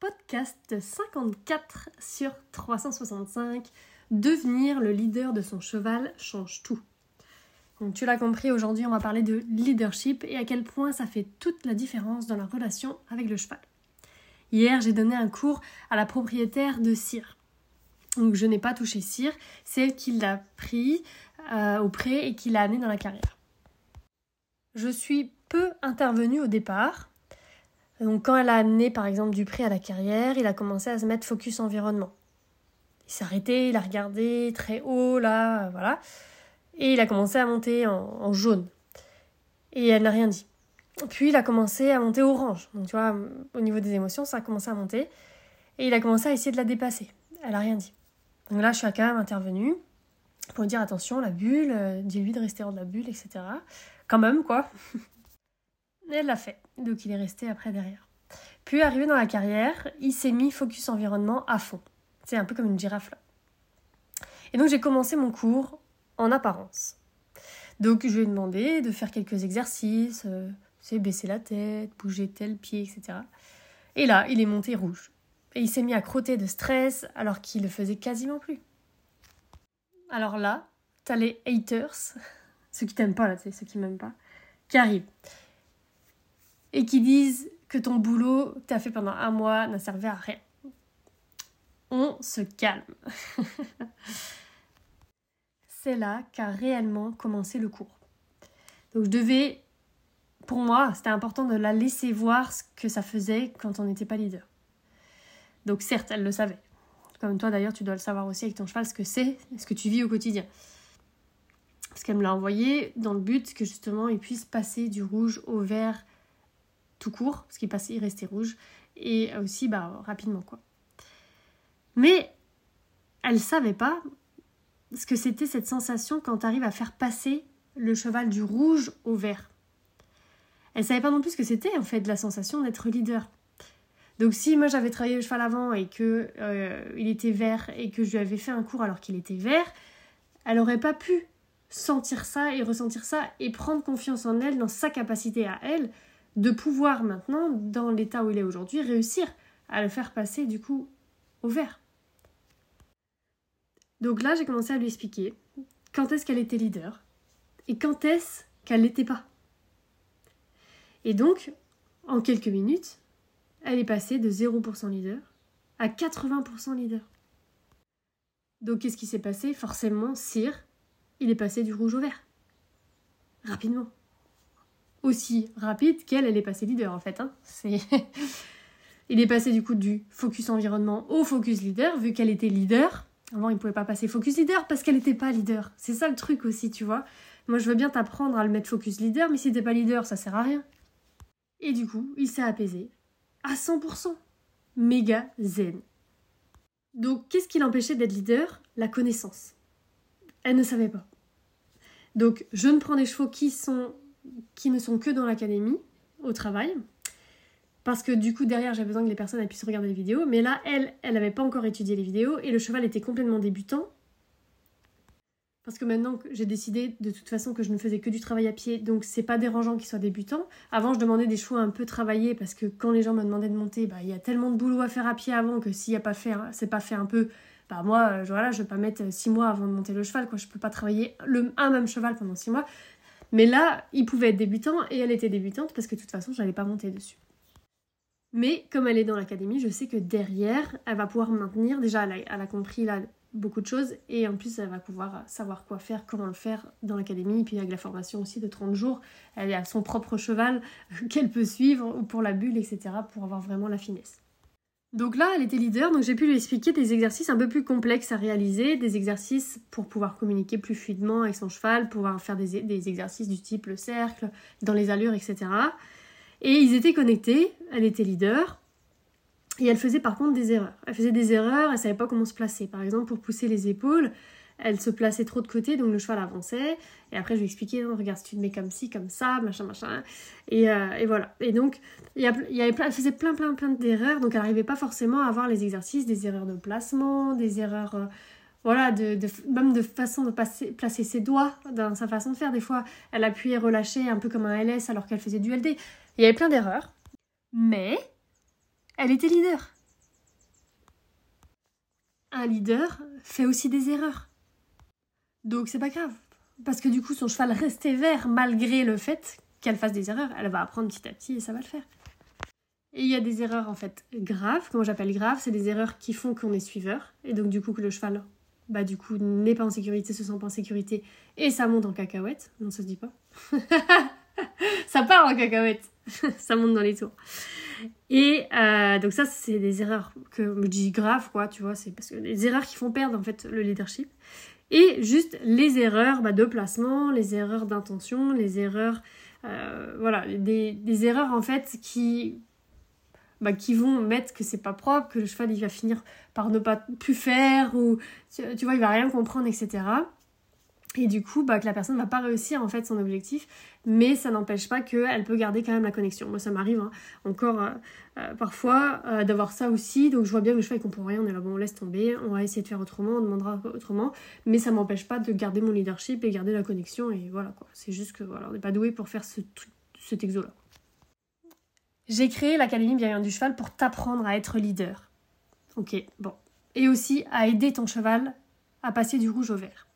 podcast 54 sur 365. Devenir le leader de son cheval change tout. Donc tu l'as compris, aujourd'hui on va parler de leadership et à quel point ça fait toute la différence dans la relation avec le cheval. Hier j'ai donné un cours à la propriétaire de Cire. Donc je n'ai pas touché Cire, c'est elle qui l'a pris euh, au pré et qui l'a amené dans la carrière. Je suis peu intervenue au départ, donc quand elle a amené par exemple Dupré à la carrière, il a commencé à se mettre focus environnement. Il s'est arrêté, il a regardé très haut là, voilà. Et il a commencé à monter en, jaune. Et elle n'a rien dit. Puis il a commencé à monter orange. Donc tu vois, au niveau des émotions, ça a commencé à monter. Et il a commencé à essayer de la dépasser. Elle n'a rien dit. Donc là, je suis quand même intervenue pour dire attention, la bulle, euh, dis-lui de rester hors de la bulle, etc. Quand même, quoi. elle l'a fait. Donc il est resté après derrière. Puis arrivé dans la carrière, il s'est mis focus environnement à fond. C'est un peu comme une girafe là. Et donc j'ai commencé mon cours en apparence. Donc je lui ai demandé de faire quelques exercices, euh, c'est baisser la tête, bouger tel pied, etc. Et là, il est monté rouge. Et il s'est mis à crotter de stress alors qu'il le faisait quasiment plus. Alors là, t'as les haters, ceux qui t'aiment pas là, ceux qui m'aiment pas, qui arrivent et qui disent que ton boulot que tu as fait pendant un mois n'a servi à rien. On se calme. C'est là qu'a réellement commencé le cours. Donc je devais, pour moi, c'était important de la laisser voir ce que ça faisait quand on n'était pas leader. Donc certes, elle le savait. Comme toi d'ailleurs, tu dois le savoir aussi avec ton cheval, ce que c'est, ce que tu vis au quotidien. Parce qu'elle me l'a envoyé dans le but que justement il puisse passer du rouge au vert tout court, parce qu'il passait, restait rouge, et aussi bah, rapidement quoi. Mais elle savait pas ce que c'était cette sensation quand tu arrives à faire passer le cheval du rouge au vert. Elle savait pas non plus ce que c'était en fait la sensation d'être leader. Donc si moi j'avais travaillé le cheval avant et que euh, il était vert et que je lui avais fait un cours alors qu'il était vert, elle aurait pas pu sentir ça et ressentir ça et prendre confiance en elle dans sa capacité à elle de pouvoir maintenant, dans l'état où il est aujourd'hui, réussir à le faire passer du coup au vert. Donc là, j'ai commencé à lui expliquer quand est-ce qu'elle était leader et quand est-ce qu'elle n'était pas. Et donc, en quelques minutes, elle est passée de 0% leader à 80% leader. Donc qu'est-ce qui s'est passé? Forcément, Cyr, il est passé du rouge au vert. Rapidement aussi rapide qu'elle, elle est passée leader en fait. Hein. C'est... il est passé du coup du focus environnement au focus leader, vu qu'elle était leader. Avant, il ne pouvait pas passer focus leader parce qu'elle n'était pas leader. C'est ça le truc aussi, tu vois. Moi, je veux bien t'apprendre à le mettre focus leader, mais si t'es pas leader, ça sert à rien. Et du coup, il s'est apaisé à 100%. Méga zen. Donc, qu'est-ce qui l'empêchait d'être leader? La connaissance. Elle ne savait pas. Donc, je ne prends des chevaux qui sont qui ne sont que dans l'académie, au travail. Parce que du coup, derrière, j'ai besoin que les personnes puissent regarder les vidéos. Mais là, elle, elle n'avait pas encore étudié les vidéos et le cheval était complètement débutant. Parce que maintenant j'ai décidé de toute façon que je ne faisais que du travail à pied, donc c'est pas dérangeant qu'il soit débutant. Avant, je demandais des chevaux un peu travaillés parce que quand les gens me demandaient de monter, bah, il y a tellement de boulot à faire à pied avant que s'il n'y a pas fait, c'est pas fait un peu, bah moi, euh, voilà, je vais pas mettre six mois avant de monter le cheval, quoi. Je peux pas travailler le, un même cheval pendant six mois. Mais là, il pouvait être débutant et elle était débutante parce que de toute façon, je n'allais pas monter dessus. Mais comme elle est dans l'académie, je sais que derrière, elle va pouvoir maintenir. Déjà, elle a, compris là beaucoup de choses et en plus, elle va pouvoir savoir quoi faire, comment le faire dans l'académie. Et puis avec la formation aussi de 30 jours, elle a son propre cheval qu'elle peut suivre pour la bulle, etc. pour avoir vraiment la finesse. Donc là, elle était leader, donc j'ai pu lui expliquer des exercices un peu plus complexes à réaliser, des exercices pour pouvoir communiquer plus fluidement avec son cheval, pouvoir faire des, exercices du type le cercle, dans les allures, etc. Et ils étaient connectés, elle était leader, et elle faisait par contre des erreurs. Elle faisait des erreurs, elle savait pas comment se placer. Par exemple, pour pousser les épaules, elle se plaçait trop de côté, donc le cheval avançait. Et après, je lui expliquais, regarde, si tu te mets comme ci, comme ça, machin, machin. Et, euh, voilà. Et donc, il y, elle faisait plein, plein, plein d'erreurs, donc elle n'arrivait pas forcément à avoir les exercices, des erreurs de placement, des erreurs, euh, voilà, même de façon de placer ses doigts dans sa façon de faire. Des fois, elle appuyait, relâchait un peu comme un LS alors qu'elle faisait du LD. Il y avait plein d'erreurs. Mais elle était leader. un leader fait aussi des erreurs. Donc c'est pas grave. Parce que du coup, son cheval restait vert malgré le fait qu'elle fasse des erreurs. Elle va apprendre petit à petit et ça va le faire. Et il y a des erreurs en fait graves, comment j'appelle graves, c'est des erreurs qui font qu'on est suiveur. Et donc du coup que le cheval, bah du coup, n'est pas en sécurité, se sent pas en sécurité. Et ça monte en cacahuète. Non, ça se dit pas. ça part en cacahuète. ça monte dans les tours. Et euh, donc ça, c'est des erreurs que je dis graves, quoi, tu vois, c'est parce que des erreurs qui font perdre en fait le leadership. Et juste les erreurs bah, de placement, les erreurs d'intention, les erreurs, euh, voilà, des, erreurs en fait qui, bah, qui vont mettre que c'est pas propre, que le cheval il va finir par ne pas plus faire, ou tu vois, il va rien comprendre, etc. Et du coup, bah, que la personne ne va pas réussir en fait son objectif, mais ça n'empêche pas qu'elle peut garder quand même la connexion. Moi, ça m'arrive hein, encore euh, euh, parfois euh, d'avoir ça aussi. Donc, je vois bien que le cheval ne comprend rien. On est là, bon, on laisse tomber, on va essayer de faire autrement, on demandera autrement, mais ça m'empêche pas de garder mon leadership et garder la connexion. Et voilà quoi. C'est juste que voilà, on n'est pas doué pour faire ce cet exo-là. J'ai créé l'Académie Bienveillante du Cheval pour t'apprendre à être leader. Ok, bon. Et aussi à aider ton cheval à passer du rouge au vert.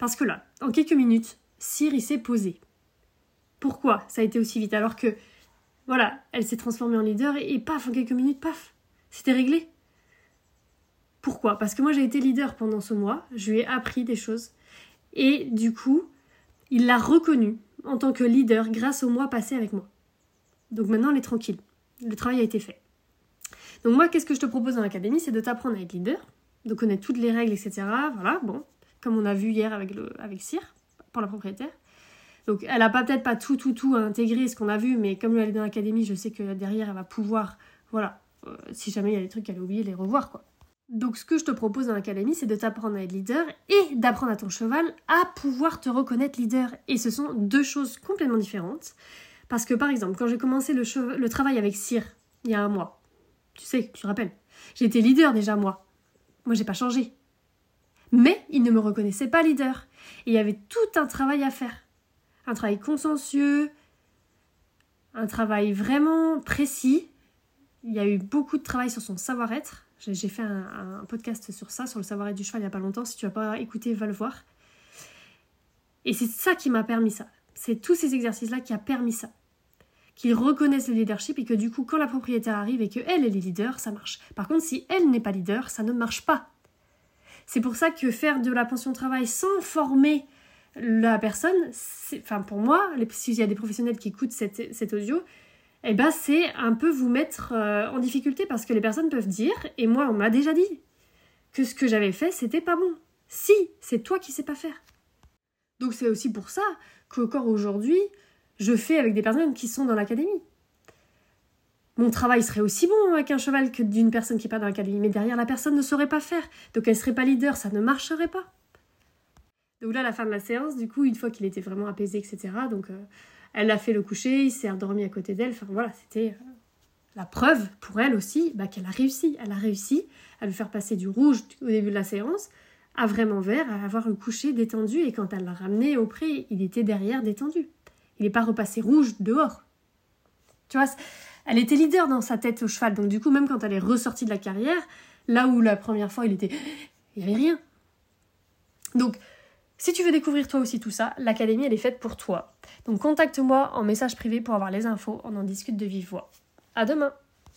Parce que là, en quelques minutes, Cyr s'est posé. Pourquoi ça a été aussi vite alors que, voilà, elle s'est transformée en leader et, paf, en quelques minutes, paf, c'était réglé. Pourquoi? Parce que moi j'ai été leader pendant ce mois, je lui ai appris des choses et du coup, il l'a reconnu en tant que leader grâce au mois passé avec moi. Donc maintenant, elle est tranquille. Le travail a été fait. Donc moi, qu'est-ce que je te propose dans l'académie? C'est de t'apprendre à être leader, de connaître toutes les règles, etc. Voilà, bon, comme on a vu hier avec, le, avec Cyr, pour la propriétaire. Donc elle n'a peut-être pas tout, tout, tout à intégrer ce qu'on a vu, mais comme elle est dans l'académie, je sais que derrière, elle va pouvoir, voilà, euh, si jamais il y a des trucs qu'elle a oublié, les revoir, quoi. Donc ce que je te propose dans l'académie, c'est de t'apprendre à être leader et d'apprendre à ton cheval à pouvoir te reconnaître leader. Et ce sont deux choses complètement différentes. Parce que par exemple, quand j'ai commencé le, le travail avec Cyr, il y a un mois, tu sais, tu te rappelles, j'étais leader déjà moi. Moi, j'ai pas changé. Mais il ne me reconnaissait pas leader. Et il y avait tout un travail à faire. Un travail consciencieux, un travail vraiment précis. Il y a eu beaucoup de travail sur son savoir-être. J'ai fait un, podcast sur ça, sur le savoir-être du cheval il n'y a pas longtemps. Si tu n'as pas écouté, va le voir. Et c'est ça qui m'a permis ça. C'est tous ces exercices-là qui a permis ça. Qu'ils reconnaissent le leadership et que du coup, quand la propriétaire arrive et qu'elle est leader, ça marche. Par contre, si elle n'est pas leader, ça ne marche pas. C'est pour ça que faire de la pension de travail sans former la personne, enfin pour moi, s'il y a des professionnels qui écoutent cet audio, eh ben c'est un peu vous mettre euh, en difficulté parce que les personnes peuvent dire, et moi on m'a déjà dit, que ce que j'avais fait c'était pas bon. Si, c'est toi qui sais pas faire. Donc c'est aussi pour ça qu'encore aujourd'hui, je fais avec des personnes qui sont dans l'académie mon travail serait aussi bon avec un cheval que d'une personne qui pas dans l'académie. Mais derrière, la personne ne saurait pas faire. Donc elle serait pas leader, ça ne marcherait pas. Donc là, à la fin de la séance, du coup, une fois qu'il était vraiment apaisé, etc., donc euh, elle a fait le coucher, il s'est endormi à côté d'elle. Enfin voilà, c'était euh, la preuve pour elle aussi bah, qu'elle a réussi. Elle a réussi à lui faire passer du rouge au début de la séance à vraiment vert, à avoir le coucher détendu. Et quand elle l'a ramené au pré, il était derrière détendu. Il n'est pas repassé rouge dehors. Tu vois, elle était leader dans sa tête au cheval. Donc du coup, même quand elle est ressortie de la carrière, là où la première fois il était, il n'y avait rien. Donc, si tu veux découvrir toi aussi tout ça, l'académie elle est faite pour toi. Donc contacte-moi en message privé pour avoir les infos. On en discute de vive voix. À demain.